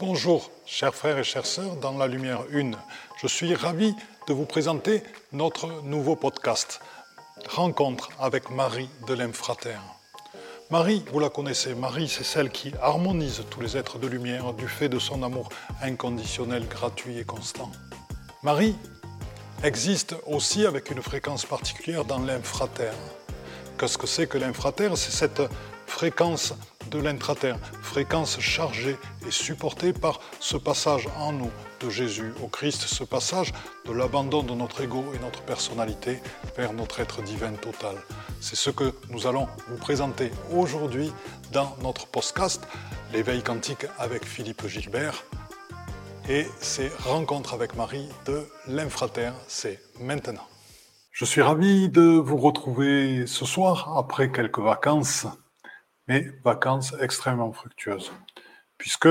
Bonjour, chers frères et chères sœurs dans la lumière une. Je suis ravi de vous présenter notre nouveau podcast, Rencontre avec Marie de l'Infrater. Marie, vous la connaissez, Marie, c'est celle qui harmonise tous les êtres de lumière du fait de son amour inconditionnel, gratuit et constant. Marie existe aussi avec une fréquence particulière dans l'infrater. Qu'est-ce que c'est que l'infrater C'est cette fréquence de l'intraterre, fréquence chargée et supportée par ce passage en nous de Jésus au Christ, ce passage de l'abandon de notre ego et notre personnalité vers notre être divin total. C'est ce que nous allons vous présenter aujourd'hui dans notre podcast, l'éveil quantique avec Philippe Gilbert. Et ces rencontres avec Marie de l'infrater, c'est maintenant. Je suis ravi de vous retrouver ce soir après quelques vacances mais vacances extrêmement fructueuses, puisque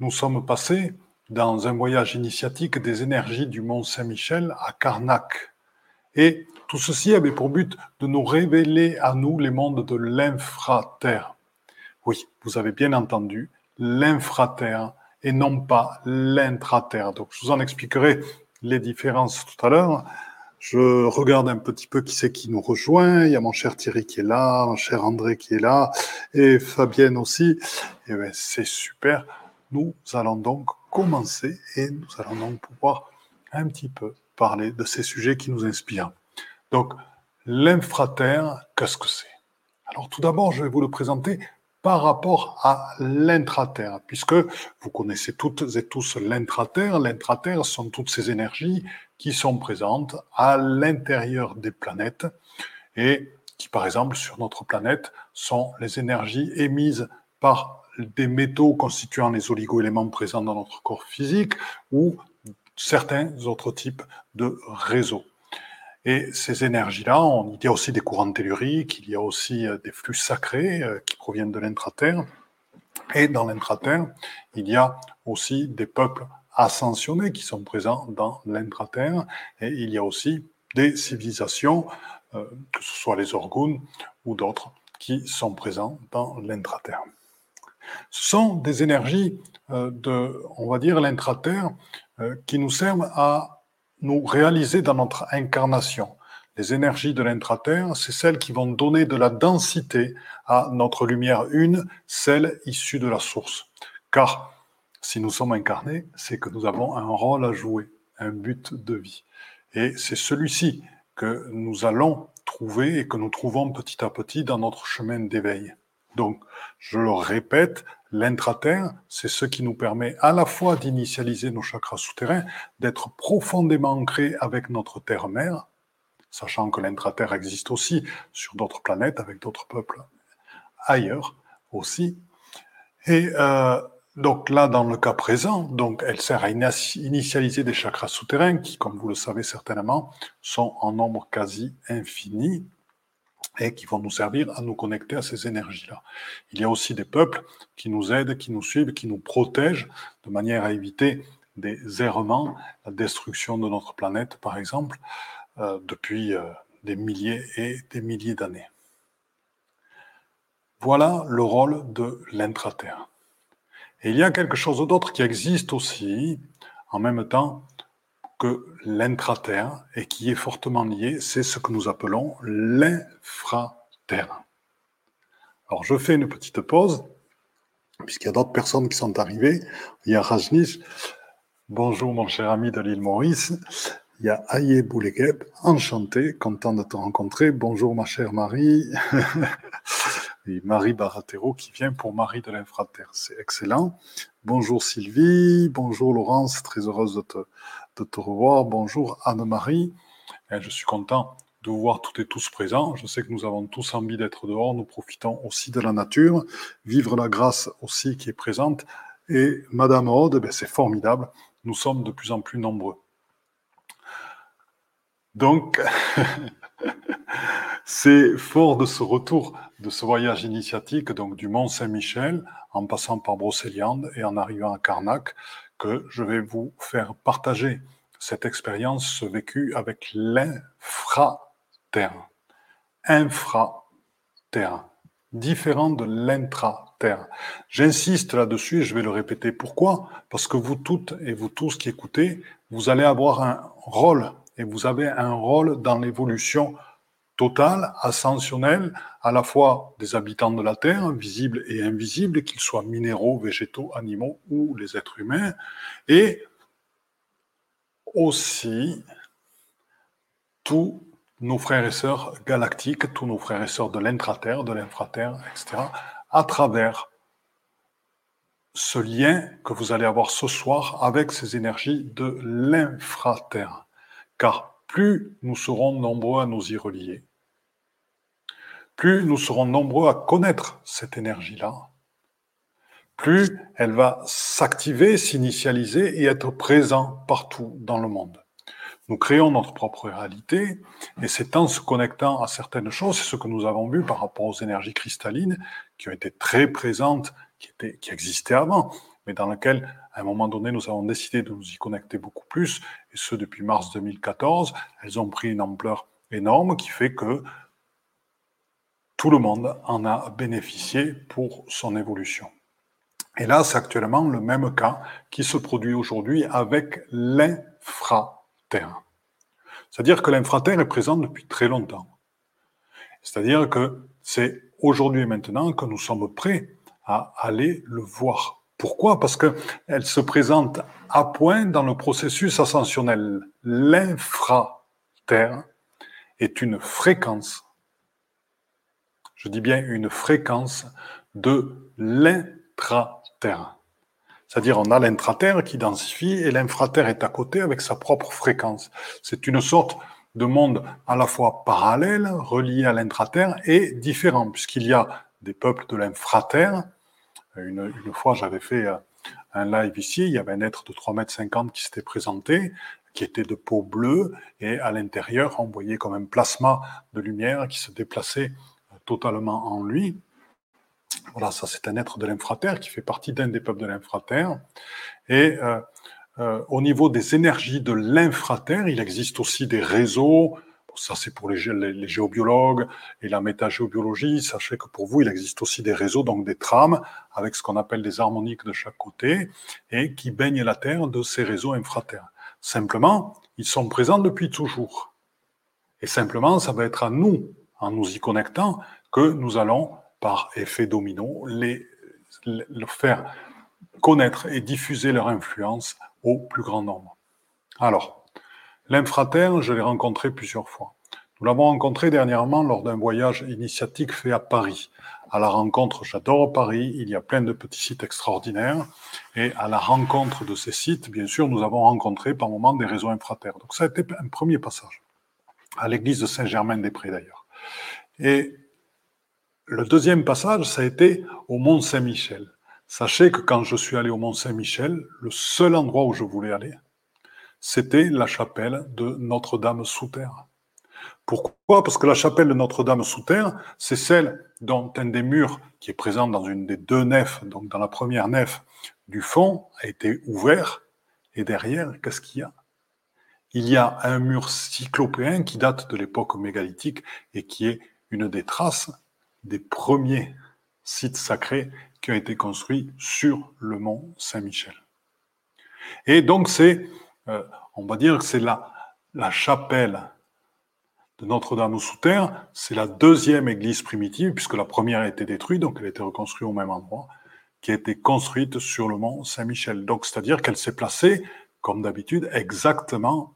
nous sommes passés dans un voyage initiatique des énergies du Mont Saint-Michel à Karnak. Et tout ceci avait pour but de nous révéler à nous les mondes de l'infraterre. Oui, vous avez bien entendu, l'infraterre et non pas l'intraterre. Donc je vous en expliquerai les différences tout à l'heure. Je regarde un petit peu qui c'est qui nous rejoint. Il y a mon cher Thierry qui est là, mon cher André qui est là, et Fabienne aussi. Et ben, c'est super. Nous allons donc commencer et nous allons donc pouvoir un petit peu parler de ces sujets qui nous inspirent. Donc, l'infraterre, qu'est-ce que c'est? Alors, tout d'abord, je vais vous le présenter par rapport à l'intraterre, puisque vous connaissez toutes et tous l'intraterre. L'intraterre sont toutes ces énergies qui sont présentes à l'intérieur des planètes et qui, par exemple, sur notre planète, sont les énergies émises par des métaux constituant les oligoéléments présents dans notre corps physique ou certains autres types de réseaux. Et ces énergies-là, il y a aussi des courants telluriques, il y a aussi euh, des flux sacrés euh, qui proviennent de l'intraterre. Et dans l'intraterre, il y a aussi des peuples ascensionnés qui sont présents dans l'intraterre. Et il y a aussi des civilisations, euh, que ce soit les orgones ou d'autres, qui sont présents dans l'intraterre. Ce sont des énergies de, on va dire, l'intraterre qui nous servent à nous réaliser dans notre incarnation. Les énergies de l'intraterre, c'est celles qui vont donner de la densité à notre lumière une, celle issue de la source. Car si nous sommes incarnés, c'est que nous avons un rôle à jouer, un but de vie. Et c'est celui-ci que nous allons trouver et que nous trouvons petit à petit dans notre chemin d'éveil. Donc, je le répète, L'intraterre, c'est ce qui nous permet à la fois d'initialiser nos chakras souterrains, d'être profondément ancrés avec notre terre-mère, sachant que l'intraterre existe aussi sur d'autres planètes, avec d'autres peuples ailleurs aussi. Et euh, donc là, dans le cas présent, donc elle sert à initialiser des chakras souterrains qui, comme vous le savez certainement, sont en nombre quasi infini et qui vont nous servir à nous connecter à ces énergies-là. Il y a aussi des peuples qui nous aident, qui nous suivent, qui nous protègent de manière à éviter des errements, la destruction de notre planète, par exemple, euh, depuis euh, des milliers et des milliers d'années. Voilà le rôle de l'intraterre. Et il y a quelque chose d'autre qui existe aussi en même temps que l'intraterre et qui est fortement lié, c'est ce que nous appelons l'infraterre. Alors je fais une petite pause, puisqu'il y a d'autres personnes qui sont arrivées. Il y a Rajnish, bonjour mon cher ami de l'île Maurice. Il y a Boulegueb, enchanté, content de te rencontrer. Bonjour ma chère Marie. Et Marie Baratero qui vient pour Marie de l'Infraterre. C'est excellent. Bonjour Sylvie, bonjour Laurence, très heureuse de te, de te revoir. Bonjour Anne-Marie. Eh, je suis content de vous voir toutes et tous présents. Je sais que nous avons tous envie d'être dehors. Nous profitons aussi de la nature. Vivre la grâce aussi qui est présente. Et Madame Aude, ben c'est formidable. Nous sommes de plus en plus nombreux. Donc, c'est fort de ce retour, de ce voyage initiatique, donc du Mont Saint-Michel, en passant par Brocéliande et en arrivant à Carnac, que je vais vous faire partager cette expérience, ce vécu avec l'infraterre. Infraterre, différent de l'intraterre. J'insiste là-dessus et je vais le répéter. Pourquoi? Parce que vous toutes et vous tous qui écoutez, vous allez avoir un rôle et vous avez un rôle dans l'évolution totale, ascensionnelle, à la fois des habitants de la Terre, visibles et invisibles, qu'ils soient minéraux, végétaux, animaux ou les êtres humains, et aussi tous nos frères et sœurs galactiques, tous nos frères et sœurs de l'intraterre, de l'infraterre, etc., à travers ce lien que vous allez avoir ce soir avec ces énergies de l'infraterre. Car plus nous serons nombreux à nous y relier, plus nous serons nombreux à connaître cette énergie-là, plus elle va s'activer, s'initialiser et être présent partout dans le monde. Nous créons notre propre réalité et c'est en se connectant à certaines choses, c'est ce que nous avons vu par rapport aux énergies cristallines qui ont été très présentes, qui, étaient, qui existaient avant, mais dans lesquelles, à un moment donné, nous avons décidé de nous y connecter beaucoup plus, et ce depuis mars 2014. Elles ont pris une ampleur énorme qui fait que tout le monde en a bénéficié pour son évolution. Et là, c'est actuellement le même cas qui se produit aujourd'hui avec l'infraterre. C'est-à-dire que l'infraterre est présent depuis très longtemps. C'est-à-dire que c'est aujourd'hui et maintenant que nous sommes prêts à aller le voir. Pourquoi? Parce qu'elle se présente à point dans le processus ascensionnel. L'infraterre est une fréquence je dis bien une fréquence de l'intraterre. C'est-à-dire on a l'intraterre qui densifie et l'infraterre est à côté avec sa propre fréquence. C'est une sorte de monde à la fois parallèle, relié à l'intraterre et différent, puisqu'il y a des peuples de l'infraterre. Une, fois, j'avais fait euh, un live ici, il y avait un être de 3,50 m qui s'était présenté, qui était de peau bleue, et à l'intérieur, on voyait comme un plasma de lumière qui se déplaçait totalement en lui. Voilà, ça c'est un être de l'infraterre qui fait partie d'un des peuples de l'infraterre. Et euh, euh, au niveau des énergies de l'infraterre, il existe aussi des réseaux. Ça c'est pour les, géobiologues et la métagéobiologie. Sachez que pour vous, il existe aussi des réseaux, donc des trames, avec ce qu'on appelle des harmoniques de chaque côté, et qui baignent la Terre de ces réseaux infraterres. Simplement, ils sont présents depuis toujours. Et simplement, ça va être à nous, en nous y connectant, que nous allons, par effet domino, les, faire connaître et diffuser leur influence au plus grand nombre. Alors, l'infraterre, je l'ai rencontré plusieurs fois. Nous l'avons rencontré dernièrement lors d'un voyage initiatique fait à Paris. À la rencontre, j'adore Paris, il y a plein de petits sites extraordinaires. Et à la rencontre de ces sites, bien sûr, nous avons rencontré par moments des réseaux infraterres. Donc ça a été un premier passage. À l'église de Saint-Germain-des-Prés d'ailleurs. Et le deuxième passage, ça a été au Mont Saint-Michel. Sachez que quand je suis allé au Mont Saint-Michel, le seul endroit où je voulais aller, c'était la chapelle de Notre-Dame sous terre. Pourquoi? Parce que la chapelle de Notre-Dame sous terre, c'est celle dont un des murs qui est présent dans une des deux nefs, donc dans la première nef du fond, a été ouvert. Et derrière, qu'est-ce qu'il y a? Il y a un mur cyclopéen qui date de l'époque mégalithique et qui est une des traces des premiers sites sacrés qui ont été construits sur le mont Saint-Michel. Et donc c'est, euh, on va dire que c'est la, la chapelle de Notre-Dame sous terre, c'est la deuxième église primitive, puisque la première a été détruite, donc elle a été reconstruite au même endroit, qui a été construite sur le mont Saint-Michel. Donc c'est-à-dire qu'elle s'est placée, comme d'habitude, exactement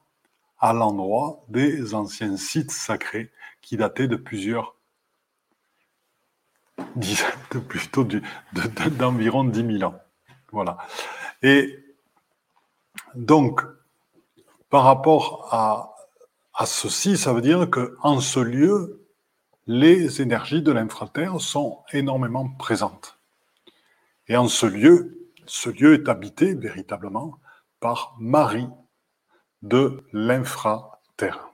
à l'endroit des anciens sites sacrés qui dataient de plusieurs de plutôt d'environ 10 000 ans. Voilà. Et donc, par rapport à, ceci, ça veut dire qu'en ce lieu, les énergies de l'infraterre sont énormément présentes. Et en ce lieu, ce lieu est habité véritablement par Marie de l'infraterre.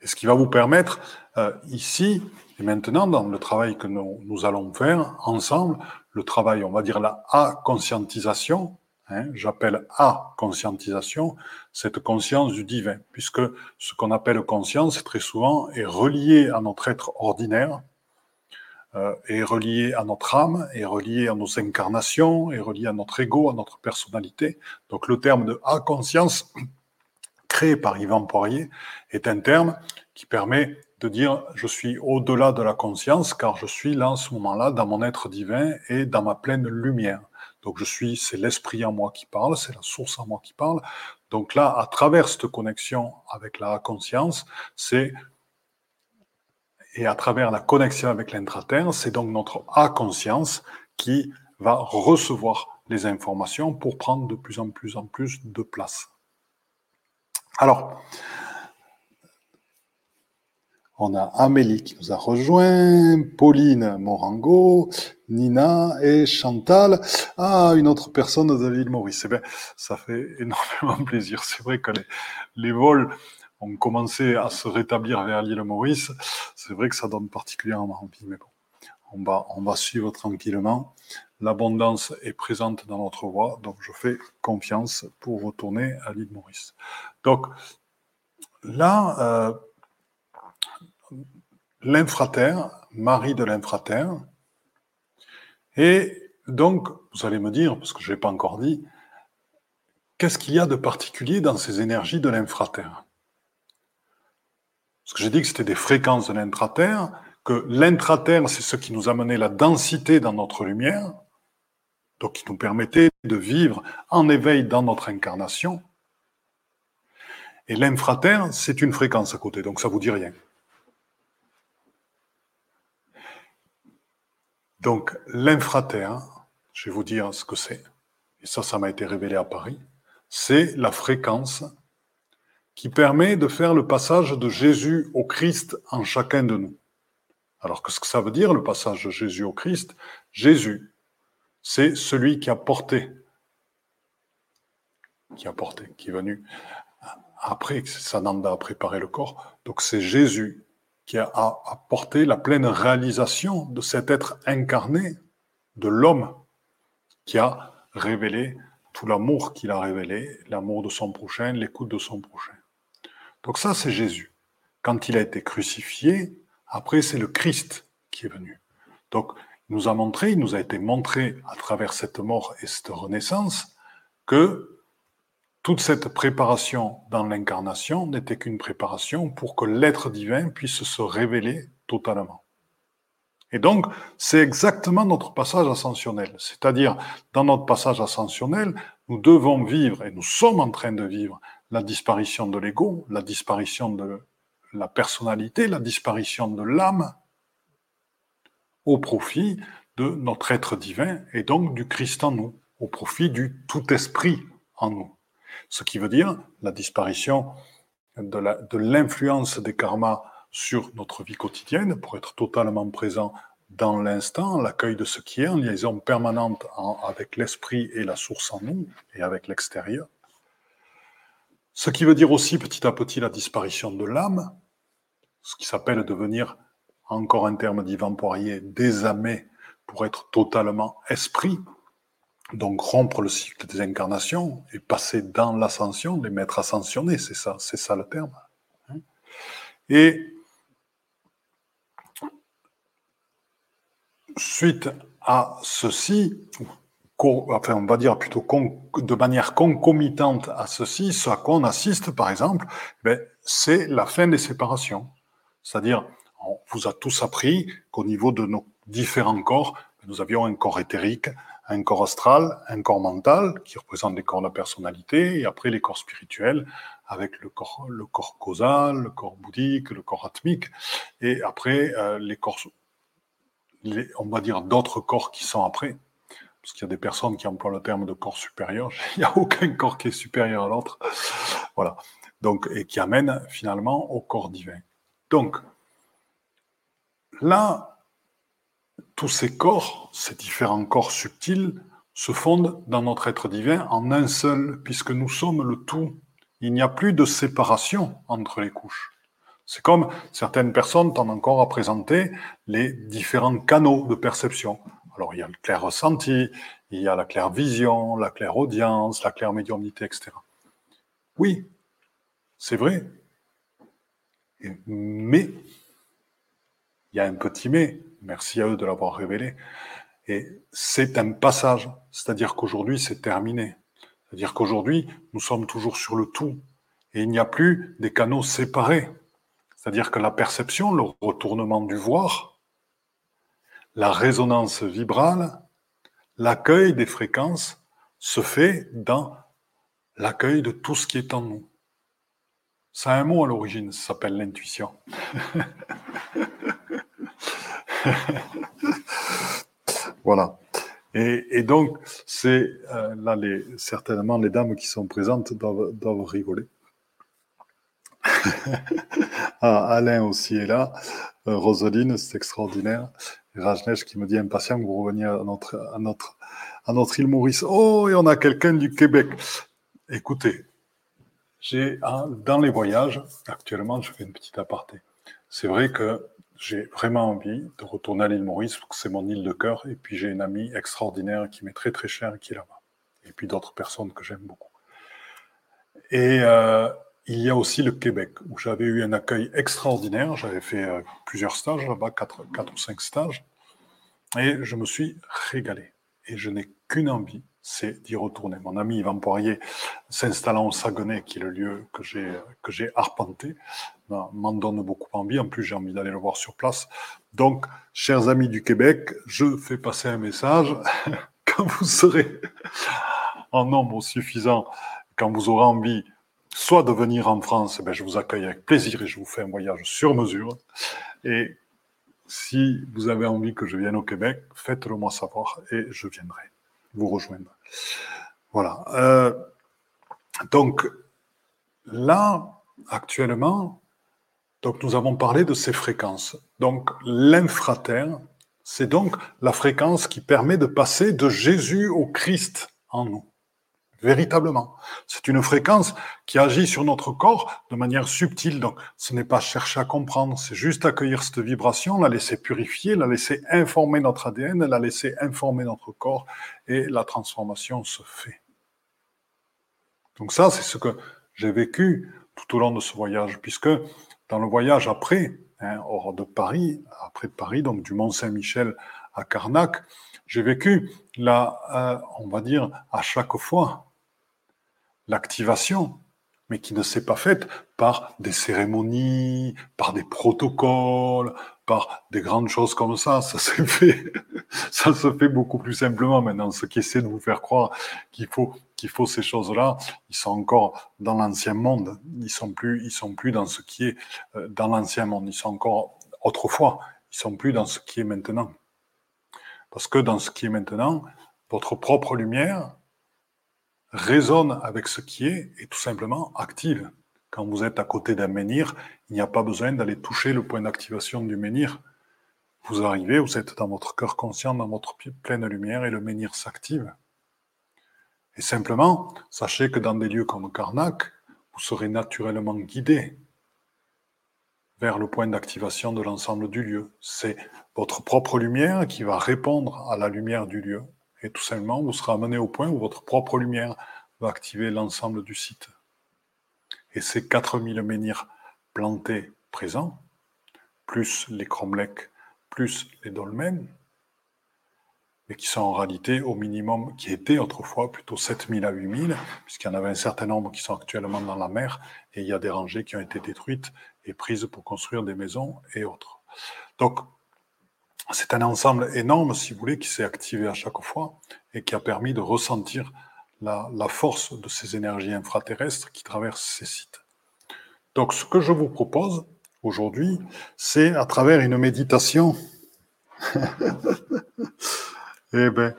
Et ce qui va vous permettre euh, ici et maintenant, dans le travail que nous, nous, allons faire ensemble, le travail, on va dire la A-conscientisation, hein, j'appelle A-conscientisation, cette conscience du divin, puisque ce qu'on appelle conscience, très souvent, est relié à notre être ordinaire, euh, est relié à notre âme, est relié à nos incarnations, est relié à notre ego, à notre personnalité. Donc le terme de A-conscience, créé par Yvan Poirier, est un terme qui permet de dire je suis au-delà de la conscience car je suis là en ce moment-là dans mon être divin et dans ma pleine lumière. Donc je suis, c'est l'esprit en moi qui parle, c'est la source en moi qui parle. Donc là, à travers cette connexion avec la conscience, c'est et à travers la connexion avec l'intraterre, c'est donc notre A-conscience qui va recevoir les informations pour prendre de plus en plus en plus de place. Alors, on a Amélie qui nous a rejoint, Pauline Morango, Nina et Chantal. Ah, une autre personne de l'île Maurice. Eh ça fait énormément plaisir. C'est vrai que les vols ont commencé à se rétablir vers l'île Maurice, c'est vrai que ça donne particulièrement envie. Mais bon, on va, on va suivre tranquillement. L'abondance est présente dans notre voie, donc je fais confiance pour retourner à l'île Maurice. Donc là, euh, l'infraterre, Marie de l'infraterre, et donc, vous allez me dire, parce que je n'ai pas encore dit, qu'est-ce qu'il y a de particulier dans ces énergies de l'infraterre? Parce que j'ai dit que c'était des fréquences de l'intraterre, que l'intraterre, c'est ce qui nous amenait la densité dans notre lumière, donc qui nous permettait de vivre en éveil dans notre incarnation. Et l'infraterre, c'est une fréquence à côté, donc ça vous dit rien. Donc l'infraterre, je vais vous dire ce que c'est, et ça, ça m'a été révélé à Paris, c'est la fréquence qui permet de faire le passage de Jésus au Christ en chacun de nous. Alors qu'est-ce que ça veut dire le passage de Jésus au Christ? Jésus, c'est celui qui a porté, qui a porté, qui est venu après, Sananda a préparé le corps. Donc c'est Jésus qui a apporté la pleine réalisation de cet être incarné, de l'homme, qui a révélé tout l'amour qu'il a révélé, l'amour de son prochain, l'écoute de son prochain. Donc ça, c'est Jésus. Quand il a été crucifié, après, c'est le Christ qui est venu. Donc, il nous a montré, il nous a été montré à travers cette mort et cette renaissance que toute cette préparation dans l'incarnation n'était qu'une préparation pour que l'être divin puisse se révéler totalement. Et donc, c'est exactement notre passage ascensionnel. C'est-à-dire, dans notre passage ascensionnel, nous devons vivre, et nous sommes en train de vivre, la disparition de l'ego, la disparition de la personnalité, la disparition de l'âme, au profit de notre être divin et donc du Christ en nous, au profit du tout esprit en nous. Ce qui veut dire la disparition de l'influence des karmas sur notre vie quotidienne pour être totalement présent dans l'instant, l'accueil de ce qui est en liaison permanente avec l'esprit et la source en nous et avec l'extérieur. Ce qui veut dire aussi petit à petit la disparition de l'âme, ce qui s'appelle devenir, encore un terme d'Yvan Poirier, désamé pour être totalement esprit, donc rompre le cycle des incarnations et passer dans l'ascension, les maîtres ascensionnés, c'est ça, c'est ça le terme. Et suite à ceci, enfin on va dire plutôt de manière concomitante à ceci, ce à quoi on assiste par exemple, ben, c'est la fin des séparations. C'est-à-dire, on vous a tous appris qu'au niveau de nos différents corps, nous avions un corps éthérique, un corps astral, un corps mental, qui représente les corps de la personnalité, et après les corps spirituels, avec le corps, le corps causal, le corps bouddhique, le corps atmique, et après euh, les corps, on va dire d'autres corps qui sont après, parce qu'il y a des personnes qui emploient le terme de corps supérieur. Il n'y a aucun corps qui est supérieur à l'autre. Voilà. Donc, et qui amène finalement au corps divin. Donc, là, tous ces corps, ces différents corps subtils, se fondent dans notre être divin en un seul, puisque nous sommes le tout. Il n'y a plus de séparation entre les couches. C'est comme certaines personnes tendent encore à présenter les différents canaux de perception. Alors, il y a le clair ressenti, il y a la claire vision, la claire audience, la claire médiumnité, etc. Oui, c'est vrai. Mais, il y a un petit mais, Merci à eux de l'avoir révélé. Et c'est un passage, c'est-à-dire qu'aujourd'hui, c'est terminé. C'est-à-dire qu'aujourd'hui, nous sommes toujours sur le tout. Et il n'y a plus des canaux séparés. C'est-à-dire que la perception, le retournement du voir, la résonance vibrale, l'accueil des fréquences se fait dans l'accueil de tout ce qui est en nous. Ça a un mot à l'origine, ça s'appelle l'intuition. voilà. Et, donc, c'est euh, là, les, certainement, les dames qui sont présentes doivent, doivent rigoler. ah, Alain aussi est là. Euh, Roseline, c'est extraordinaire. Rajnesh qui me dit impatient que vous reveniez à notre, à notre, à notre île Maurice. Oh, et on a quelqu'un du Québec. Écoutez, j'ai dans les voyages, actuellement, je fais une petite aparté. C'est vrai que j'ai vraiment envie de retourner à l'île Maurice, c'est mon île de cœur, et puis j'ai une amie extraordinaire qui m'est très très chère qui est là-bas, et puis d'autres personnes que j'aime beaucoup. Et euh, il y a aussi le Québec, où j'avais eu un accueil extraordinaire, j'avais fait euh, plusieurs stages là-bas, quatre, quatre ou cinq stages, et je me suis régalé. Et je n'ai qu'une envie, c'est d'y retourner. Mon ami Yvan Poirier, s'installant au Saguenay, qui est le lieu que j'ai, arpenté, m'en donne beaucoup envie. En plus, j'ai envie d'aller le voir sur place. Donc, chers amis du Québec, je fais passer un message. quand vous serez en nombre suffisant, quand vous aurez envie soit de venir en France, eh je vous accueille avec plaisir et je vous fais un voyage sur mesure. Et si vous avez envie que je vienne au Québec, faites-le moi savoir et je viendrai vous rejoindre. Voilà. Euh, donc là, actuellement, donc nous avons parlé de ces fréquences. Donc l'infraterre, c'est donc la fréquence qui permet de passer de Jésus au Christ en nous véritablement. C'est une fréquence qui agit sur notre corps de manière subtile. Donc, ce n'est pas chercher à comprendre, c'est juste accueillir cette vibration, la laisser purifier, la laisser informer notre ADN, la laisser informer notre corps, et la transformation se fait. Donc ça, c'est ce que j'ai vécu tout au long de ce voyage, puisque dans le voyage après, hein, hors de Paris, après Paris, donc du Mont Saint-Michel à Carnac, j'ai vécu là, euh, on va dire, à chaque fois, l'activation, mais qui ne s'est pas faite par des cérémonies, par des protocoles, par des grandes choses comme ça. Ça s'est fait, ça se fait beaucoup plus simplement maintenant. Ce qui essaie de vous faire croire qu'il faut, qu'il faut ces choses-là, ils sont encore dans l'ancien monde. Ils sont plus, ils sont plus dans ce qui est euh, dans l'ancien monde. Ils sont encore autrefois. Ils sont plus dans ce qui est maintenant. Parce que dans ce qui est maintenant, votre propre lumière, résonne avec ce qui est et tout simplement active. Quand vous êtes à côté d'un menhir, il n'y a pas besoin d'aller toucher le point d'activation du menhir. Vous arrivez, vous êtes dans votre cœur conscient, dans votre pleine lumière et le menhir s'active. Et simplement, sachez que dans des lieux comme Karnak, vous serez naturellement guidé vers le point d'activation de l'ensemble du lieu. C'est votre propre lumière qui va répondre à la lumière du lieu et tout simplement, vous serez amené au point où votre propre lumière va activer l'ensemble du site. Et ces 4000 menhirs plantés présents, plus les cromlechs, plus les dolmens, mais qui sont en réalité au minimum, qui étaient autrefois plutôt 7000 à 8000, puisqu'il y en avait un certain nombre qui sont actuellement dans la mer, et il y a des rangées qui ont été détruites et prises pour construire des maisons et autres. Donc, c'est un ensemble énorme, si vous voulez, qui s'est activé à chaque fois et qui a permis de ressentir la, force de ces énergies infraterrestres qui traversent ces sites. Donc, ce que je vous propose aujourd'hui, c'est à travers une méditation. eh bien,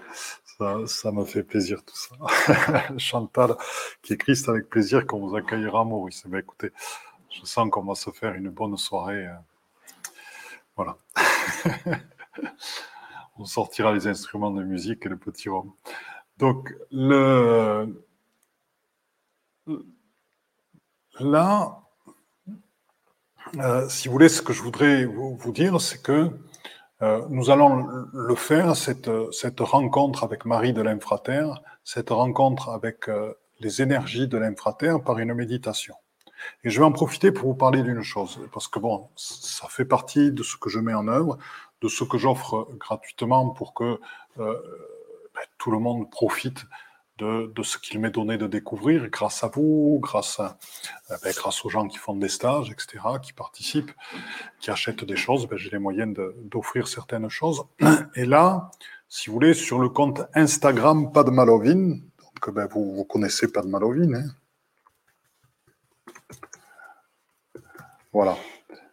ça, me fait plaisir tout ça. Chantal qui écrit, c'est avec plaisir qu'on vous accueillera, Maurice. Eh bien, écoutez, je sens qu'on va se faire une bonne soirée. Euh, voilà. On sortira les instruments de musique et le petit rhum. Donc, là, euh, si vous voulez, ce que je voudrais vous, dire, c'est que euh, nous allons le faire, cette, rencontre avec Marie de l'infraterre, cette rencontre avec euh, les énergies de l'infraterre par une méditation. Et je vais en profiter pour vous parler d'une chose, parce que bon, ça fait partie de ce que je mets en œuvre, de ce que j'offre gratuitement pour que ben, tout le monde profite de, ce qu'il m'est donné de découvrir grâce à vous, grâce, ben, grâce aux gens qui font des stages, etc., qui participent, qui achètent des choses. Ben, j'ai les moyens d'offrir certaines choses. Et là, si vous voulez, sur le compte Instagram ben, vous, connaissez Padmalovine, hein voilà.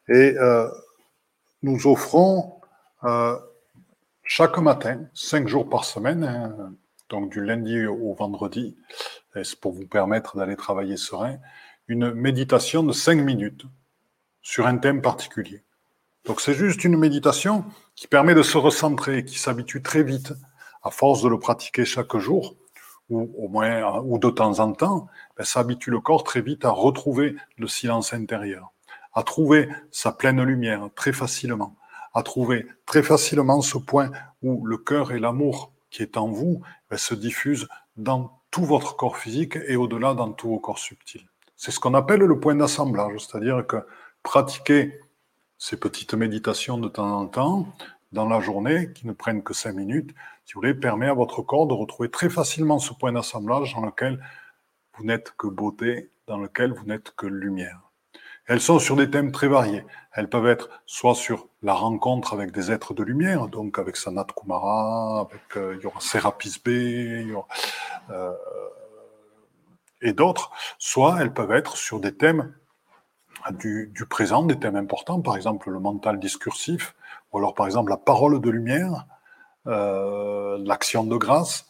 Et euh, nous offrons euh, chaque matin, cinq jours par semaine, hein, donc du lundi au vendredi, c'est pour vous permettre d'aller travailler serein, une méditation de cinq minutes sur un thème particulier. Donc c'est juste une méditation qui permet de se recentrer, qui s'habitue très vite, à force de le pratiquer chaque jour, ou au moins ou de temps en temps, ben, ça habitue le corps très vite à retrouver le silence intérieur, à trouver sa pleine lumière très facilement, à trouver très facilement ce point où le cœur et l'amour qui est en vous ben, se diffusent dans tout votre corps physique et au-delà dans tous vos corps subtils. C'est ce qu'on appelle le point d'assemblage, c'est-à-dire que pratiquer ces petites méditations de temps en temps dans la journée, qui ne prennent que cinq minutes, si vous voulez, permet à votre corps de retrouver très facilement ce point d'assemblage dans lequel vous n'êtes que beauté, dans lequel vous n'êtes que lumière. Elles sont sur des thèmes très variés. Elles peuvent être soit sur la rencontre avec des êtres de lumière, donc avec Sanat Kumara, avec euh, il y aura Serapis B, euh, et d'autres, soit elles peuvent être sur des thèmes du, présent, des thèmes importants, par exemple le mental discursif, ou alors par exemple la parole de lumière, euh, l'action de grâce,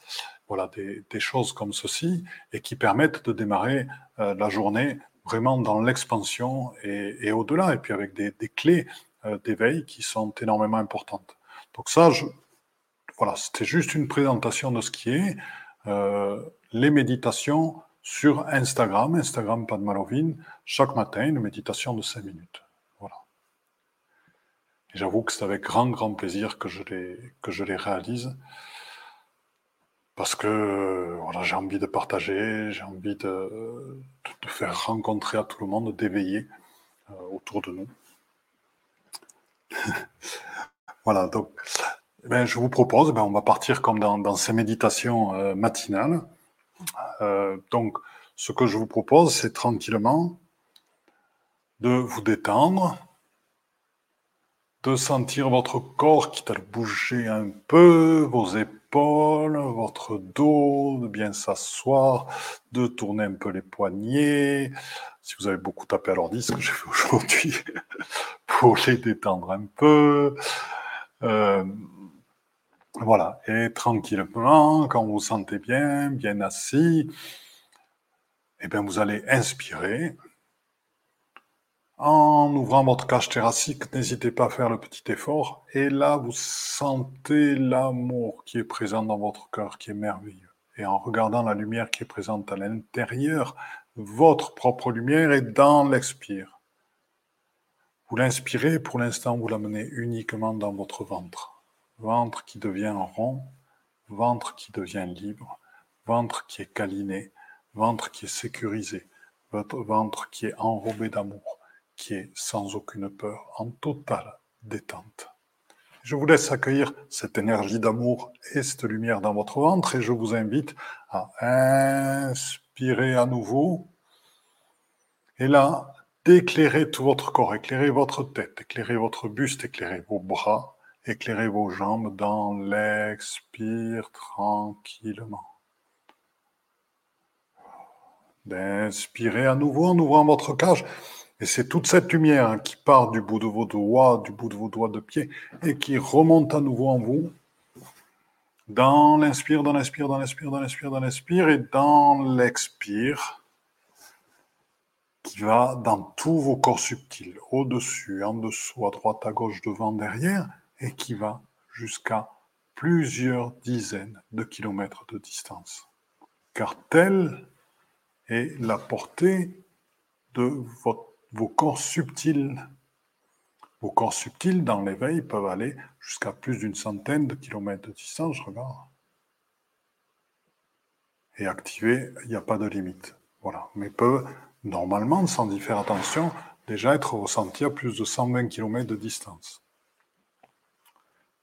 voilà des, choses comme ceci, et qui permettent de démarrer la journée vraiment dans l'expansion et, au-delà, et puis avec des, clés d'éveil qui sont énormément importantes. Donc ça, voilà, c'était juste une présentation de ce qui est. Euh, les méditations sur Instagram, Instagram Padmalovine, chaque matin, une méditation de 5 minutes. Voilà. Et j'avoue que c'est avec grand, grand plaisir que je les, que je les réalise. Parce que voilà, j'ai envie de partager, j'ai envie de, de, faire rencontrer à tout le monde, d'éveiller euh, autour de nous. Voilà, donc ben, je vous propose, ben, on va partir comme dans, ces méditations euh, matinales. Euh, donc, ce que je vous propose, c'est tranquillement de vous détendre, de sentir votre corps qui t'a bougé un peu, vos épaules, votre dos, de bien s'asseoir, de tourner un peu les poignets. Si vous avez beaucoup tapé à l'ordi, ce que j'ai fait aujourd'hui, pour les détendre un peu. Euh, voilà, et tranquillement, quand vous vous sentez bien, bien assis, eh bien, vous allez inspirer. En ouvrant votre cage thoracique, n'hésitez pas à faire le petit effort. Et là, vous sentez l'amour qui est présent dans votre cœur, qui est merveilleux. Et en regardant la lumière qui est présente à l'intérieur, votre propre lumière est dans l'expire. Vous l'inspirez, pour l'instant, vous l'amenez uniquement dans votre ventre ventre qui devient rond, ventre qui devient libre, ventre qui est câliné, ventre qui est sécurisé, votre ventre qui est enrobé d'amour, qui est sans aucune peur, en totale détente. Je vous laisse accueillir cette énergie d'amour et cette lumière dans votre ventre et je vous invite à inspirer à nouveau. Et là, d'éclairer tout votre corps, éclairer votre tête, éclairer votre buste, éclairer vos bras, Éclairez vos jambes dans l'expire tranquillement. D'inspirer à nouveau en ouvrant votre cage. Et c'est toute cette lumière qui part du bout de vos doigts, du bout de vos doigts de pied, et qui remonte à nouveau en vous. Dans l'inspire, dans l'inspire, dans l'inspire, dans l'inspire, dans l'inspire, et dans l'expire, qui va dans tous vos corps subtils, au-dessus, en dessous, à droite, à gauche, devant, derrière, et qui va jusqu'à plusieurs dizaines de kilomètres de distance. Car telle est la portée de vos corps subtils. Vos corps subtils, dans l'éveil, peuvent aller jusqu'à plus d'une centaine de kilomètres de distance, je regarde. Et activés, il n'y a pas de limite. Voilà. Mais peuvent, normalement, sans y faire attention, déjà être ressentis à plus de 120 km de distance.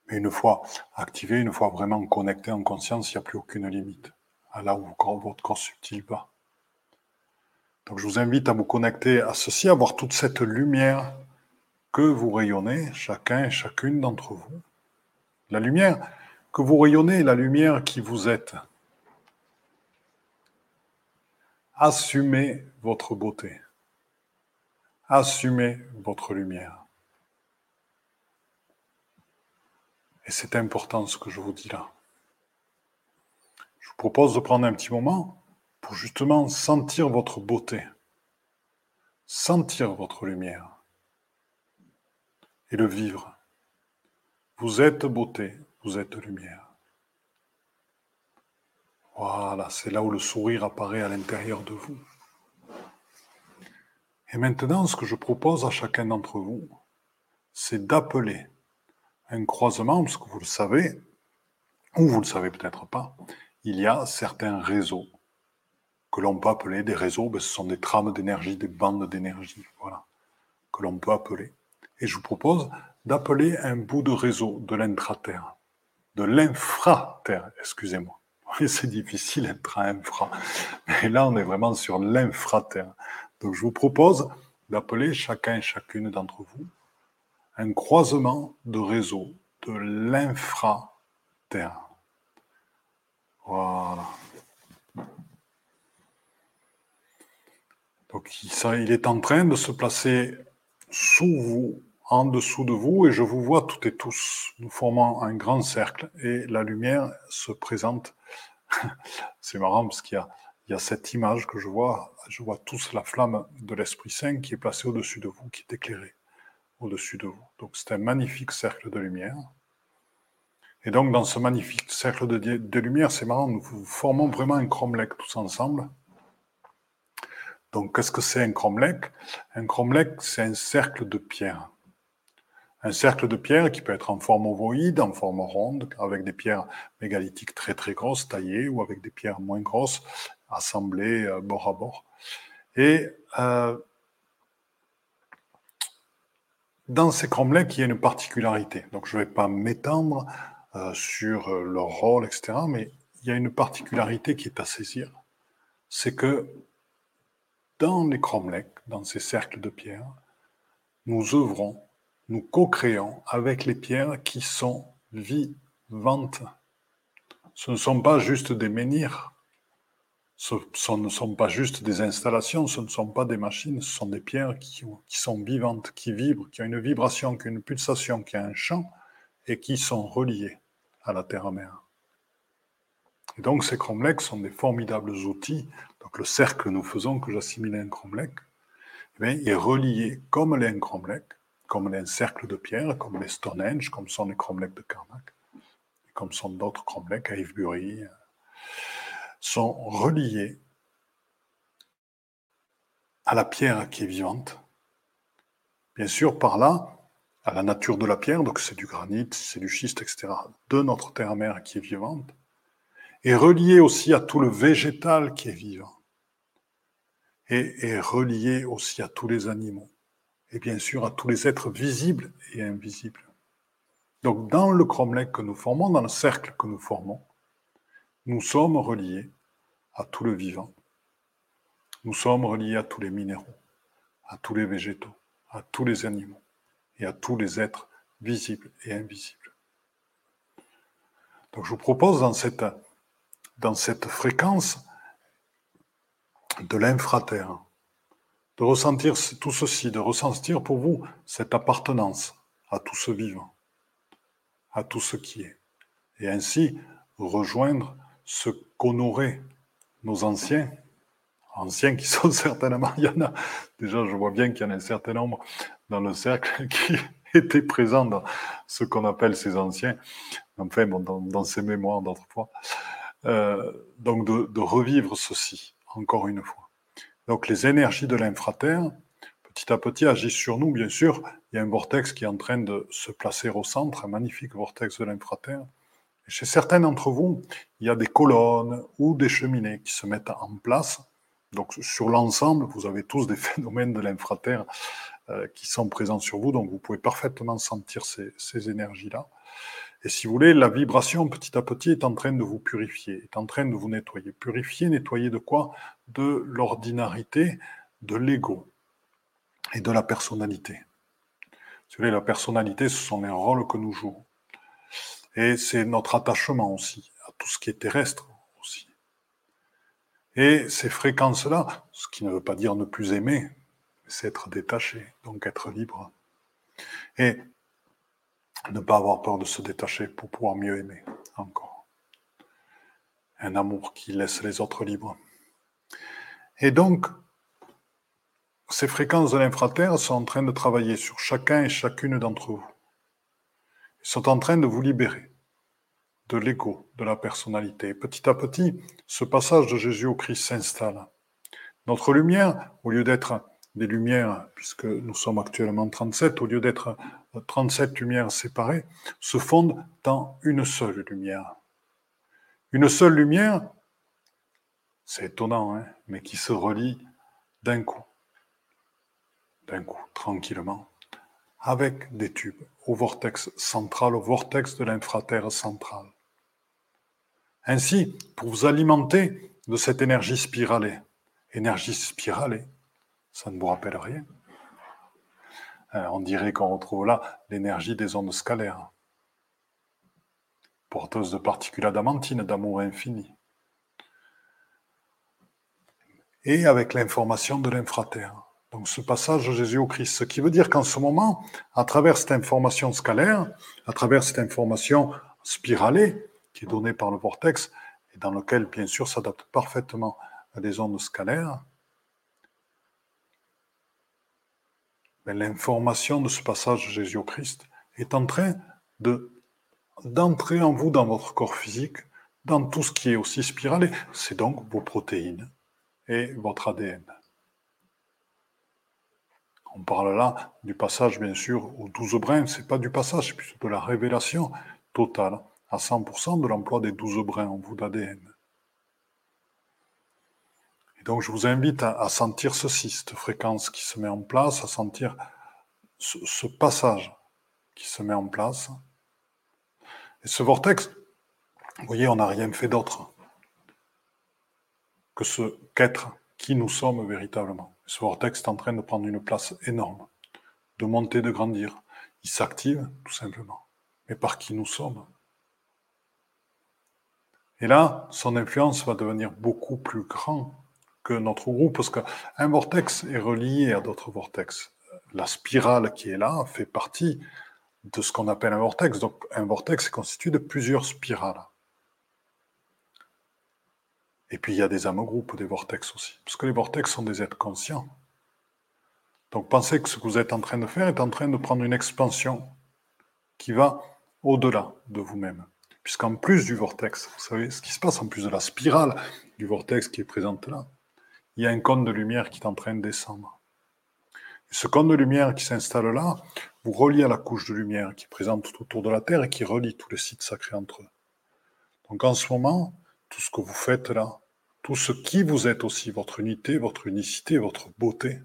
Mais une fois activé, une fois vraiment connecté en conscience, il n'y a plus aucune limite à là où votre corps subtil va. Donc je vous invite à vous connecter à ceci, à voir toute cette lumière que vous rayonnez, chacun et chacune d'entre vous. La lumière que vous rayonnez la lumière qui vous êtes. Assumez votre beauté. Assumez votre lumière. Et c'est important ce que je vous dis là. Je vous propose de prendre un petit moment pour justement sentir votre beauté, sentir votre lumière et le vivre. Vous êtes beauté, vous êtes lumière. Voilà, c'est là où le sourire apparaît à l'intérieur de vous. Et maintenant, ce que je propose à chacun d'entre vous, c'est d'appeler un croisement, parce que vous le savez, ou vous ne le savez peut-être pas, il y a certains réseaux que l'on peut appeler des réseaux, ben, ce sont des trames d'énergie, des bandes d'énergie, voilà, que l'on peut appeler. Et je vous propose d'appeler un bout de réseau de l'intraterre, de l'infraterre, excusez-moi. C'est difficile intra-infra, mais là on est vraiment sur l'infraterre. Donc je vous propose d'appeler chacun et chacune d'entre vous un croisement de réseau de l'infraterre. Voilà. Donc il est en train de se placer sous vous, en dessous de vous, et je vous vois toutes et tous. Nous formons un grand cercle et la lumière se présente. C'est marrant parce qu'il y a, cette image que je vois. Je vois tous la flamme de l'Esprit Saint qui est placée au-dessus de vous, qui est éclairée au-dessus de vous. Donc c'est un magnifique cercle de lumière. Et donc dans ce magnifique cercle de, lumière, c'est marrant, nous formons vraiment un cromlech tous ensemble. Donc qu'est-ce que c'est un cromlech Un cromlech, c'est un cercle de pierre. Un cercle de pierre qui peut être en forme ovoïde, en forme ronde, avec des pierres mégalithiques très très grosses, taillées, ou avec des pierres moins grosses, assemblées euh, bord à bord. Et euh, dans ces cromlechs, il y a une particularité. Donc je ne vais pas m'étendre euh, sur leur rôle, etc. Mais il y a une particularité qui est à saisir. C'est que dans les cromlechs, dans ces cercles de pierre, nous œuvrons, nous co-créons avec les pierres qui sont vivantes. Ce ne sont pas juste des menhirs, ce, ne sont pas juste des installations, ce ne sont pas des machines, ce sont des pierres qui, sont vivantes, qui vibrent, qui ont une vibration, qui ont une pulsation, qui ont un champ et qui sont reliées à la terre-mère. Et donc ces cromlechs sont des formidables outils. Donc le cercle que nous faisons, que j'assimile à un cromlech, eh est relié comme les cromlech, comme les cercles de pierre, comme les Stonehenge, comme sont les cromlechs de Karnak, comme sont d'autres cromlechs à Avebury, sont reliés à la pierre qui est vivante. Bien sûr, par là, à la nature de la pierre, donc c'est du granit, c'est du schiste, etc., de notre terre-mère qui est vivante, et relié aussi à tout le végétal qui est vivant, et, et relié aussi à tous les animaux, et bien sûr à tous les êtres visibles et invisibles. Donc dans le cromlech que nous formons, dans le cercle que nous formons, nous sommes reliés à tout le vivant. Nous sommes reliés à tous les minéraux, à tous les végétaux, à tous les animaux et à tous les êtres visibles et invisibles. Donc je vous propose dans cette, dans cette fréquence de l'infraterre de ressentir tout ceci, de ressentir pour vous cette appartenance à tout ce vivant, à tout ce qui est, et ainsi rejoindre ce qu'honorait nos anciens, anciens qui sont certainement, il y en a, déjà je vois bien qu'il y en a un certain nombre dans le cercle qui étaient présents dans ce qu'on appelle ces anciens, enfin dans, ces mémoires d'autrefois. Euh, donc de, revivre ceci, encore une fois. Donc les énergies de l'infraterre, petit à petit, agissent sur nous, bien sûr. Il y a un vortex qui est en train de se placer au centre, un magnifique vortex de l'infraterre. Chez certains d'entre vous, il y a des colonnes ou des cheminées qui se mettent en place. Donc sur l'ensemble, vous avez tous des phénomènes de l'infraterre euh, qui sont présents sur vous, donc vous pouvez parfaitement sentir ces, énergies-là. Et si vous voulez, la vibration petit à petit est en train de vous purifier, est en train de vous nettoyer. Purifier, nettoyer de quoi? De l'ordinarité, de l'ego et de la personnalité. Vous savez, la personnalité, ce sont les rôles que nous jouons. Et c'est notre attachement aussi à tout ce qui est terrestre aussi. Et ces fréquences-là, ce qui ne veut pas dire ne plus aimer, c'est être détaché, donc être libre. Et ne pas avoir peur de se détacher pour pouvoir mieux aimer encore. Un amour qui laisse les autres libres. Et donc, ces fréquences de l'infraterre sont en train de travailler sur chacun et chacune d'entre vous. Ils sont en train de vous libérer de l'ego, de la personnalité. Petit à petit, ce passage de Jésus au Christ s'installe. Notre lumière, au lieu d'être des lumières, puisque nous sommes actuellement 37, au lieu d'être 37 lumières séparées, se fondent dans une seule lumière. Une seule lumière, c'est étonnant, hein, mais qui se relie d'un coup, d'un coup, tranquillement, avec des tubes au vortex central, au vortex de l'infraterre central. Ainsi, pour vous alimenter de cette énergie spiralée, énergie spiralée, ça ne vous rappelle rien euh, On dirait qu'on retrouve là l'énergie des ondes scalaires, porteuse de particules adamantines d'amour infini. Et avec l'information de l'infraterre. Donc ce passage Jésus au Christ, ce qui veut dire qu'en ce moment, à travers cette information scalaire, à travers cette information spiralée qui est donnée par le vortex, et dans lequel bien sûr s'adapte parfaitement à des ondes scalaires, l'information de ce passage de Jésus au Christ est en train de d'entrer en vous dans votre corps physique, dans tout ce qui est aussi spiralé. C'est donc vos protéines et votre ADN. On parle là du passage, bien sûr, aux douze brins. Ce n'est pas du passage, c'est plutôt de la révélation totale, à 100% de l'emploi des douze brins en vous d'ADN. Et donc, je vous invite à, sentir ceci, cette fréquence qui se met en place, à sentir ce, passage qui se met en place. Et ce vortex, vous voyez, on n'a rien fait d'autre que ce qu'être qui nous sommes véritablement. Ce vortex est en train de prendre une place énorme, de monter, de grandir. Il s'active, tout simplement. Mais par qui nous sommes? Et là, son influence va devenir beaucoup plus grande notre groupe, parce qu'un vortex est relié à d'autres vortex. La spirale qui est là fait partie de ce qu'on appelle un vortex. Donc un vortex est constitué de plusieurs spirales. Et puis il y a des âmes groupes des vortex aussi, parce que les vortex sont des êtres conscients. Donc pensez que ce que vous êtes en train de faire est en train de prendre une expansion qui va au-delà de vous-même. Puisqu'en plus du vortex, vous savez ce qui se passe en plus de la spirale du vortex qui est présente là, il y a un cône de lumière qui est en train de descendre. Et ce cône de lumière qui s'installe là vous relie à la couche de lumière qui est présente tout autour de la Terre et qui relie tous les sites sacrés entre eux. Donc en ce moment, tout ce que vous faites là, tout ce qui vous êtes aussi, votre unité, votre unicité, votre beauté,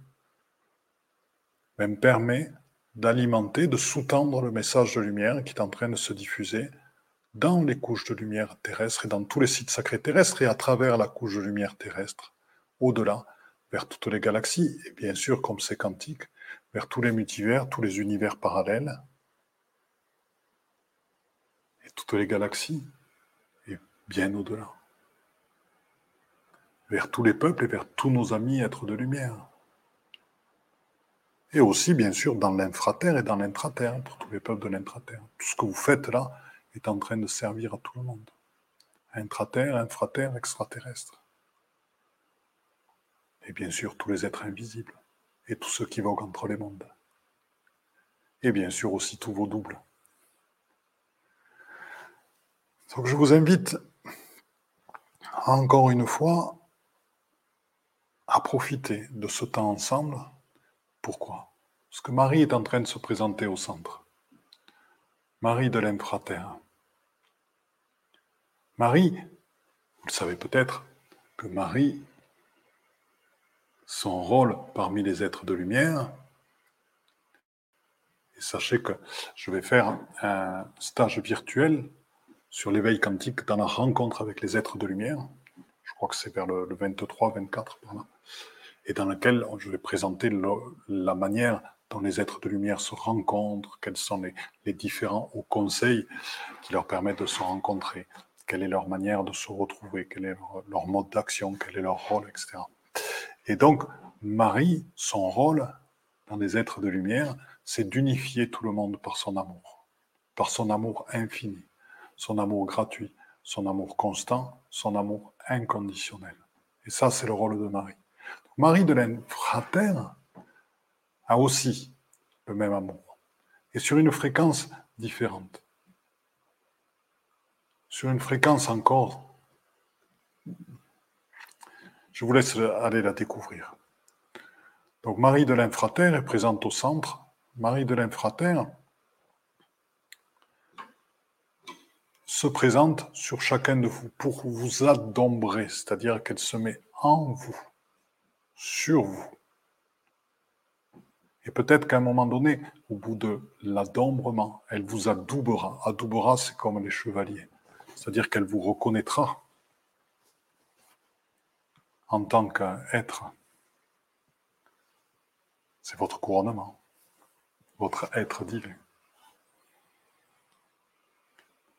me ben, permet d'alimenter, de sous-tendre le message de lumière qui est en train de se diffuser dans les couches de lumière terrestres et dans tous les sites sacrés terrestres et à travers la couche de lumière terrestre au-delà, vers toutes les galaxies, et bien sûr, comme c'est quantique, vers tous les multivers, tous les univers parallèles, et toutes les galaxies, et bien au-delà. Vers tous les peuples et vers tous nos amis êtres de lumière. Et aussi, bien sûr, dans l'infraterre et dans l'intraterre, pour tous les peuples de l'intraterre. Tout ce que vous faites là est en train de servir à tout le monde. Intraterre, infraterre, extraterrestre et bien sûr tous les êtres invisibles, et tous ceux qui voguent entre les mondes, et bien sûr aussi tous vos doubles. Donc je vous invite encore une fois à profiter de ce temps ensemble. Pourquoi? Parce que Marie est en train de se présenter au centre. Marie de l'infraterre. Marie, vous le savez peut-être, que Marie son rôle parmi les êtres de lumière, sachez que je vais faire un stage virtuel sur l'éveil quantique dans la rencontre avec les êtres de lumière. Je crois que c'est vers le, 23-24 par là. Et dans lequel je vais présenter la manière dont les êtres de lumière se rencontrent, quels sont les, différents conseils qui leur permettent de se rencontrer, quelle est leur manière de se retrouver, quel est leur mode d'action, quel est leur rôle, etc. Et donc, Marie, son rôle dans les êtres de lumière, c'est d'unifier tout le monde par son amour, par son amour infini, son amour gratuit, son amour constant, son amour inconditionnel. Et ça, c'est le rôle de Marie. Marie de Frater a aussi le même amour, et sur une fréquence différente. Sur une fréquence encore, je vous laisse aller la découvrir. Donc Marie de l'Infrater est présente au centre Marie de l'Infrater, se présente sur chacun de vous pour vous adombrer, c'est-à-dire qu'elle se met en vous, sur vous. Et peut-être qu'à un moment donné, au bout de l'adombrement, elle vous adoubera. Adoubera, c'est comme les chevaliers, c'est-à-dire qu'elle vous reconnaîtra en tant qu'être. C'est votre couronnement votre être divin.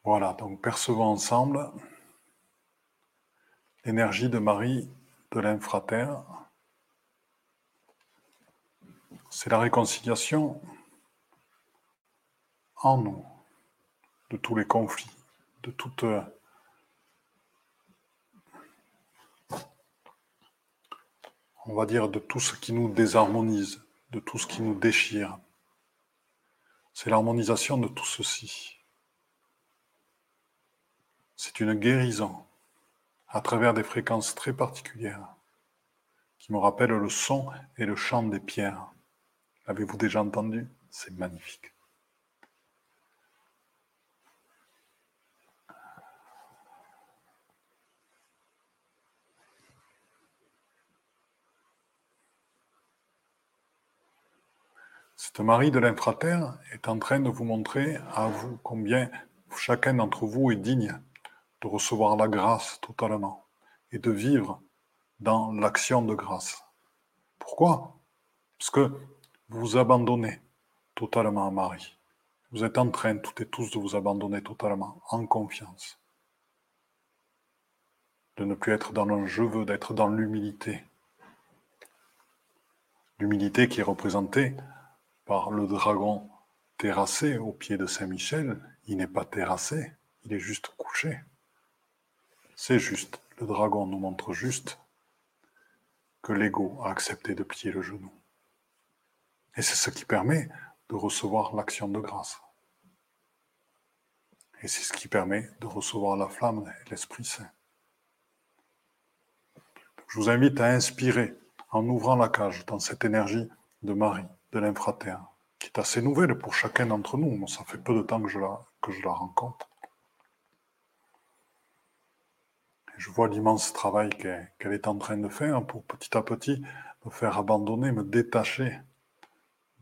Voilà, donc percevons ensemble l'énergie de Marie de l'infraterre. C'est la réconciliation en nous de tous les conflits, de toute on va dire de tout ce qui nous désharmonise, de tout ce qui nous déchire. C'est l'harmonisation de tout ceci. C'est une guérison à travers des fréquences très particulières qui me rappellent le son et le chant des pierres. L'avez-vous déjà entendu? C'est magnifique. Cette Marie de l'infraterre est en train de vous montrer à vous combien chacun d'entre vous est digne de recevoir la grâce totalement et de vivre dans l'action de grâce. Pourquoi? Parce que vous vous abandonnez totalement à Marie. Vous êtes en train, toutes et tous, de vous abandonner totalement, en confiance. De ne plus être dans le je veux, d'être dans l'humilité. L'humilité qui est représentée par le dragon terrassé au pied de Saint-Michel, il n'est pas terrassé, il est juste couché. C'est juste, le dragon nous montre juste que l'ego a accepté de plier le genou. Et c'est ce qui permet de recevoir l'action de grâce. Et c'est ce qui permet de recevoir la flamme et l'Esprit Saint. Je vous invite à inspirer en ouvrant la cage dans cette énergie de Marie de l'infraterre, qui est assez nouvelle pour chacun d'entre nous. ça fait peu de temps que je la, rencontre. Je vois l'immense travail qu'elle est en train de faire pour petit à petit me faire abandonner, me détacher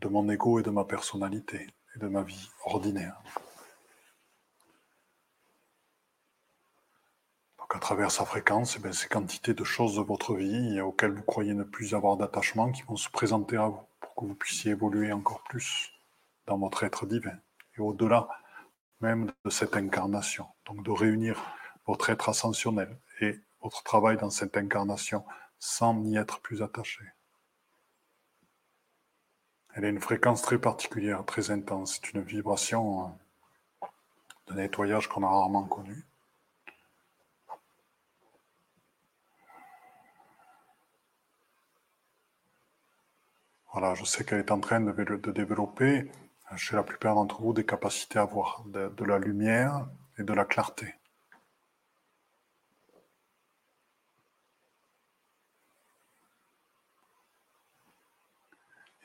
de mon ego et de ma personnalité et de ma vie ordinaire. Donc à travers sa fréquence, eh ces quantités de choses de votre vie auxquelles vous croyez ne plus avoir d'attachement qui vont se présenter à vous que vous puissiez évoluer encore plus dans votre être divin et au-delà même de cette incarnation. Donc de réunir votre être ascensionnel et votre travail dans cette incarnation sans n'y être plus attaché. Elle a une fréquence très particulière, très intense. C'est une vibration euh, de nettoyage qu'on a rarement connue. Voilà, je sais qu'elle est en train de, développer euh, chez la plupart d'entre vous des capacités à voir de, la lumière et de la clarté.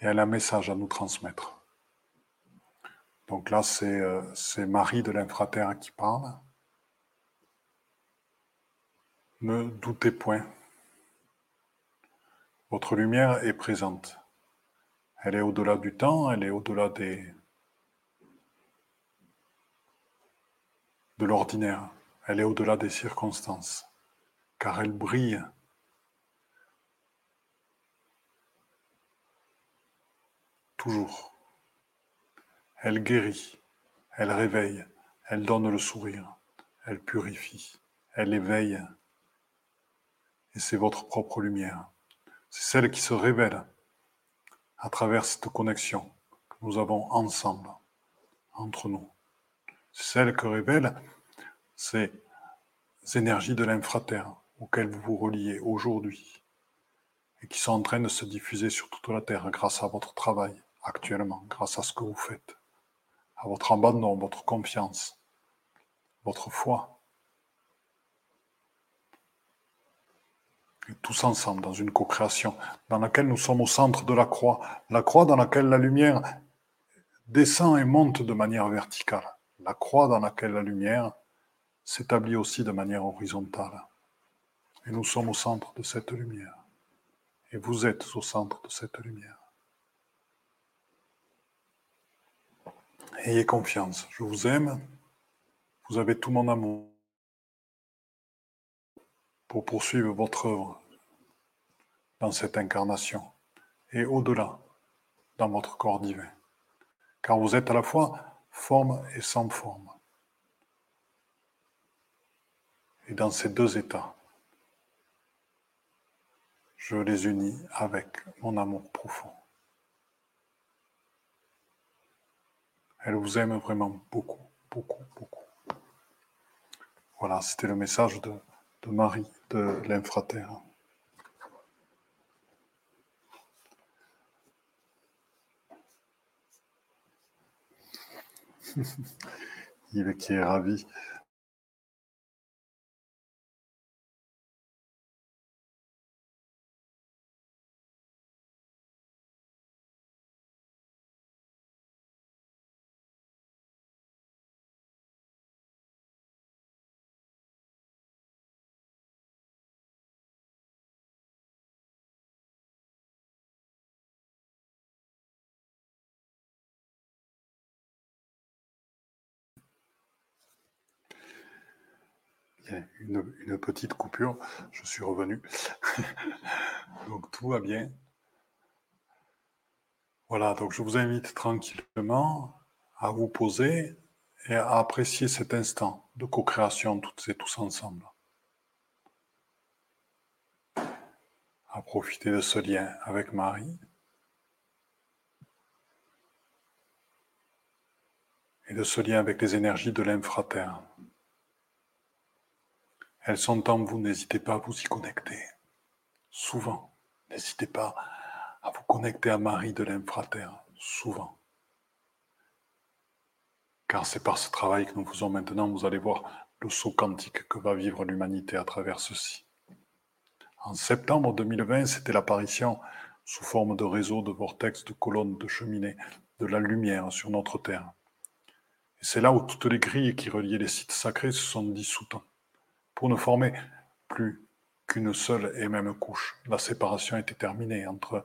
Et elle a un message à nous transmettre. Donc là, c'est euh, Marie de l'infraterre qui parle. Ne doutez point. Votre lumière est présente. Elle est au-delà du temps, elle est au-delà de l'ordinaire, elle est au-delà des circonstances, car elle brille. Toujours. Elle guérit, elle réveille, elle donne le sourire, elle purifie, elle éveille. Et c'est votre propre lumière. C'est celle qui se révèle à travers cette connexion que nous avons ensemble, entre nous. Celle que révèlent ces énergies de l'infraterre auxquelles vous vous reliez aujourd'hui et qui sont en train de se diffuser sur toute la Terre grâce à votre travail actuellement, grâce à ce que vous faites, à votre abandon, votre confiance, votre foi. Tous ensemble dans une co-création dans laquelle nous sommes au centre de la croix, la croix dans laquelle la lumière descend et monte de manière verticale, la croix dans laquelle la lumière s'établit aussi de manière horizontale. Et nous sommes au centre de cette lumière. Et vous êtes au centre de cette lumière. Ayez confiance, je vous aime, vous avez tout mon amour pour poursuivre votre œuvre dans cette incarnation et au-delà dans votre corps divin. Car vous êtes à la fois forme et sans forme. Et dans ces deux états, je les unis avec mon amour profond. Elle vous aime vraiment beaucoup, beaucoup, beaucoup. Voilà, c'était le message de de Marie de l'infraterre. Il qui est ravi. Une, petite coupure. Je suis revenu. donc tout va bien. Voilà, donc je vous invite tranquillement à vous poser et à apprécier cet instant de co-création toutes et tous ensemble. À profiter de ce lien avec Marie. Et de ce lien avec les énergies de l'infraterre. Elles sont en vous, n'hésitez pas à vous y connecter. Souvent. N'hésitez pas à vous connecter à Marie de l'infraterre. Souvent. Car c'est par ce travail que nous faisons maintenant, vous allez voir le saut quantique que va vivre l'humanité à travers ceci. En septembre 2020, c'était l'apparition sous forme de réseau, de vortex, de colonnes, de cheminées, de la lumière sur notre Terre. Et c'est là où toutes les grilles qui reliaient les sites sacrés se sont dissoutes pour ne former plus qu'une seule et même couche. La séparation était terminée entre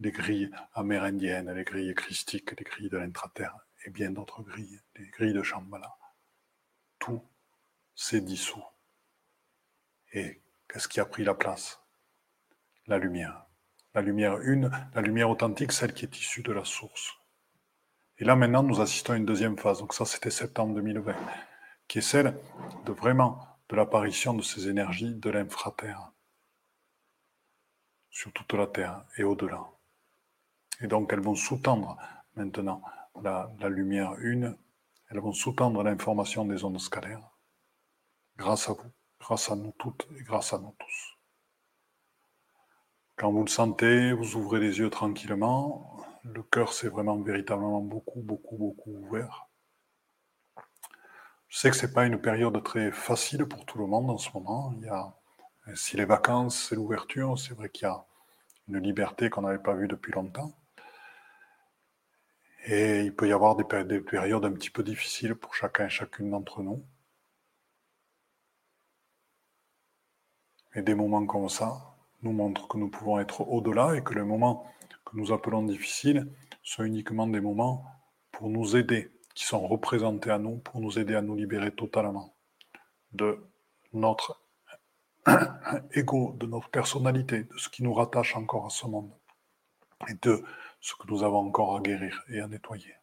les grilles amérindiennes, les grilles christiques, les grilles de l'intraterre et bien d'autres grilles, les grilles de Shambhala. Tout s'est dissous. Et qu'est-ce qui a pris la place? La lumière. La lumière une, la lumière authentique, celle qui est issue de la source. Et là maintenant, nous assistons à une deuxième phase. Donc ça, c'était septembre 2020, qui est celle de vraiment de l'apparition de ces énergies de l'infraterre sur toute la Terre et au-delà. Et donc elles vont sous-tendre maintenant la, la, lumière une, elles vont sous-tendre l'information des ondes scalaires, grâce à vous, grâce à nous toutes et grâce à nous tous. Quand vous le sentez, vous ouvrez les yeux tranquillement, le cœur s'est vraiment véritablement beaucoup, beaucoup, beaucoup ouvert. Je sais que ce n'est pas une période très facile pour tout le monde en ce moment. Il y a, si les vacances, c'est l'ouverture, c'est vrai qu'il y a une liberté qu'on n'avait pas vue depuis longtemps. Et il peut y avoir des, périodes un petit peu difficiles pour chacun et chacune d'entre nous. Et des moments comme ça nous montrent que nous pouvons être au-delà et que les moments que nous appelons difficiles sont uniquement des moments pour nous aider qui sont représentés à nous pour nous aider à nous libérer totalement de notre ego, de notre personnalité, de ce qui nous rattache encore à ce monde et de ce que nous avons encore à guérir et à nettoyer.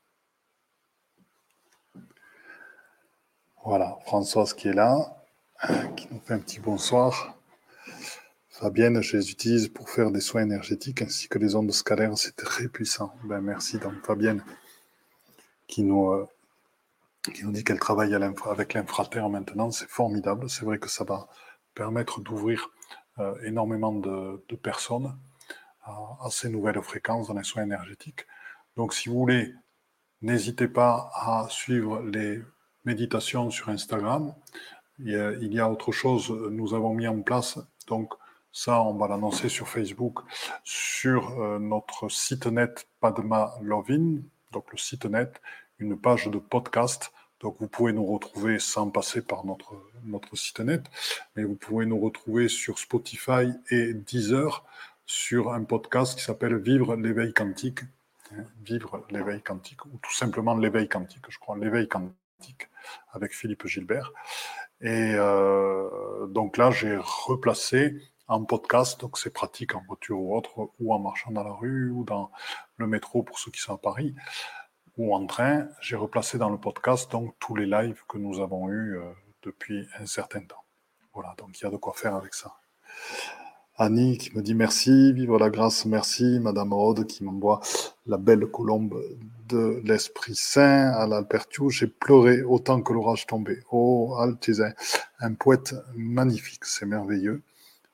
Voilà, Françoise qui est là, qui nous fait un petit bonsoir. Fabienne, je les utilise pour faire des soins énergétiques ainsi que les ondes scalaires, c'est très puissant. Ben, merci donc Fabienne qui nous, euh, qui nous dit qu'elle travaille avec l'infraterre maintenant, c'est formidable. C'est vrai que ça va permettre d'ouvrir euh, énormément de, personnes à, ces nouvelles fréquences dans les soins énergétiques. Donc si vous voulez, n'hésitez pas à suivre les méditations sur Instagram. Il y, a, il y a autre chose, nous avons mis en place, donc ça, on va l'annoncer sur Facebook, sur euh, notre site net Padma Lovin, donc le site net, une page de podcast donc vous pouvez nous retrouver sans passer par notre, notre site net, mais vous pouvez nous retrouver sur Spotify et Deezer sur un podcast qui s'appelle Vivre l'éveil quantique. Hein, Vivre l'éveil quantique, ou tout simplement l'éveil quantique, je crois, l'éveil quantique avec Philippe Gilbert. Et euh, donc là, j'ai replacé en podcast, donc c'est pratique en voiture ou autre, ou en marchant dans la rue, ou dans le métro pour ceux qui sont à Paris en train, j'ai replacé dans le podcast donc tous les lives que nous avons eus euh, depuis un certain temps. Voilà, donc il y a de quoi faire avec ça. Annie qui me dit merci, vive la grâce, merci. Madame Rode qui m'envoie la belle colombe de l'Esprit Saint à l'Alpertiu. J'ai pleuré autant que l'orage tombait. Oh, Altizin, un poète magnifique, c'est merveilleux.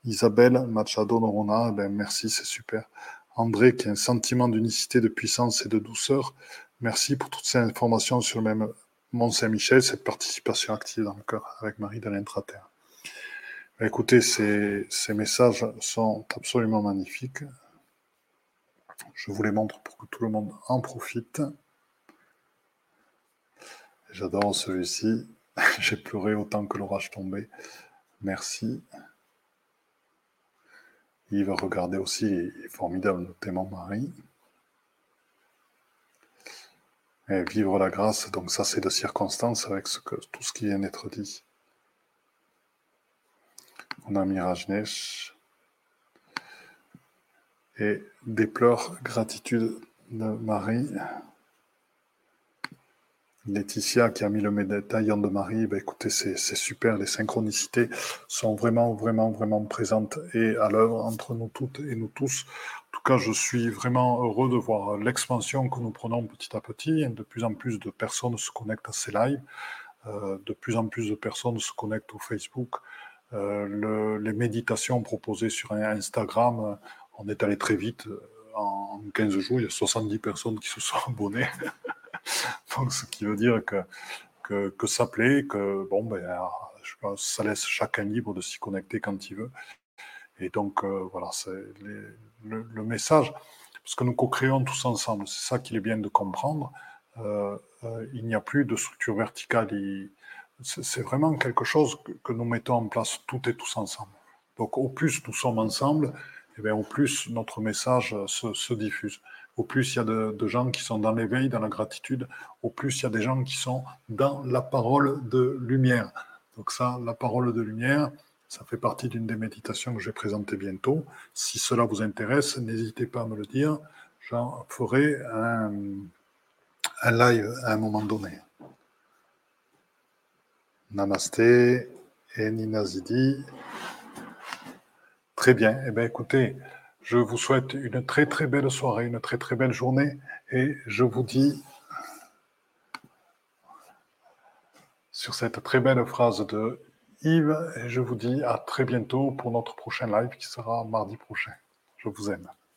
Isabelle Machado Norona, ben merci, c'est super. André qui a un sentiment d'unicité, de puissance et de douceur. Merci pour toutes ces informations sur le même Mont Saint-Michel, cette participation active dans le cœur avec Marie de l'Intraterre. Écoutez, ces, ces, messages sont absolument magnifiques. Je vous les montre pour que tout le monde en profite. J'adore celui-ci. J'ai pleuré autant que l'orage tombait. Merci. Yves, regardez aussi, il est formidable, notamment Marie vivre la grâce, donc ça c'est de circonstance avec ce que, tout ce qui vient d'être dit. On a Mirajnesh et des pleurs, gratitude de Marie. Laetitia qui a mis le médaillon de Marie, ben écoutez, c'est super, les synchronicités sont vraiment, vraiment, vraiment présentes et à l'œuvre entre nous toutes et nous tous. En tout cas, je suis vraiment heureux de voir l'expansion que nous prenons petit à petit. De plus en plus de personnes se connectent à ces lives, euh, de plus en plus de personnes se connectent au Facebook. Euh, les méditations proposées sur Instagram, on est allé très vite. En 15 jours, il y a 70 personnes qui se sont abonnées. Donc, ce qui veut dire que, que, ça plaît, que bon, ben, ça laisse chacun libre de s'y connecter quand il veut. Et donc, euh, voilà, c'est le, message, parce que nous co-créons tous ensemble, c'est ça qu'il est bien de comprendre. Euh, euh, il n'y a plus de structure verticale. C'est vraiment quelque chose que, nous mettons en place toutes et tous ensemble. Donc, au plus nous sommes ensemble, et eh bien, au plus notre message se diffuse au plus il y a de, gens qui sont dans l'éveil, dans la gratitude, au plus il y a des gens qui sont dans la parole de lumière. Donc ça, la parole de lumière, ça fait partie d'une des méditations que je vais présenter bientôt. Si cela vous intéresse, n'hésitez pas à me le dire. J'en ferai un, live à un moment donné. Namasté et Nina Zidi. Très bien. Eh bien, écoutez, je vous souhaite une très très belle soirée, une très très belle journée et je vous dis sur cette très belle phrase de Yves, et je vous dis à très bientôt pour notre prochain live qui sera mardi prochain. Je vous aime.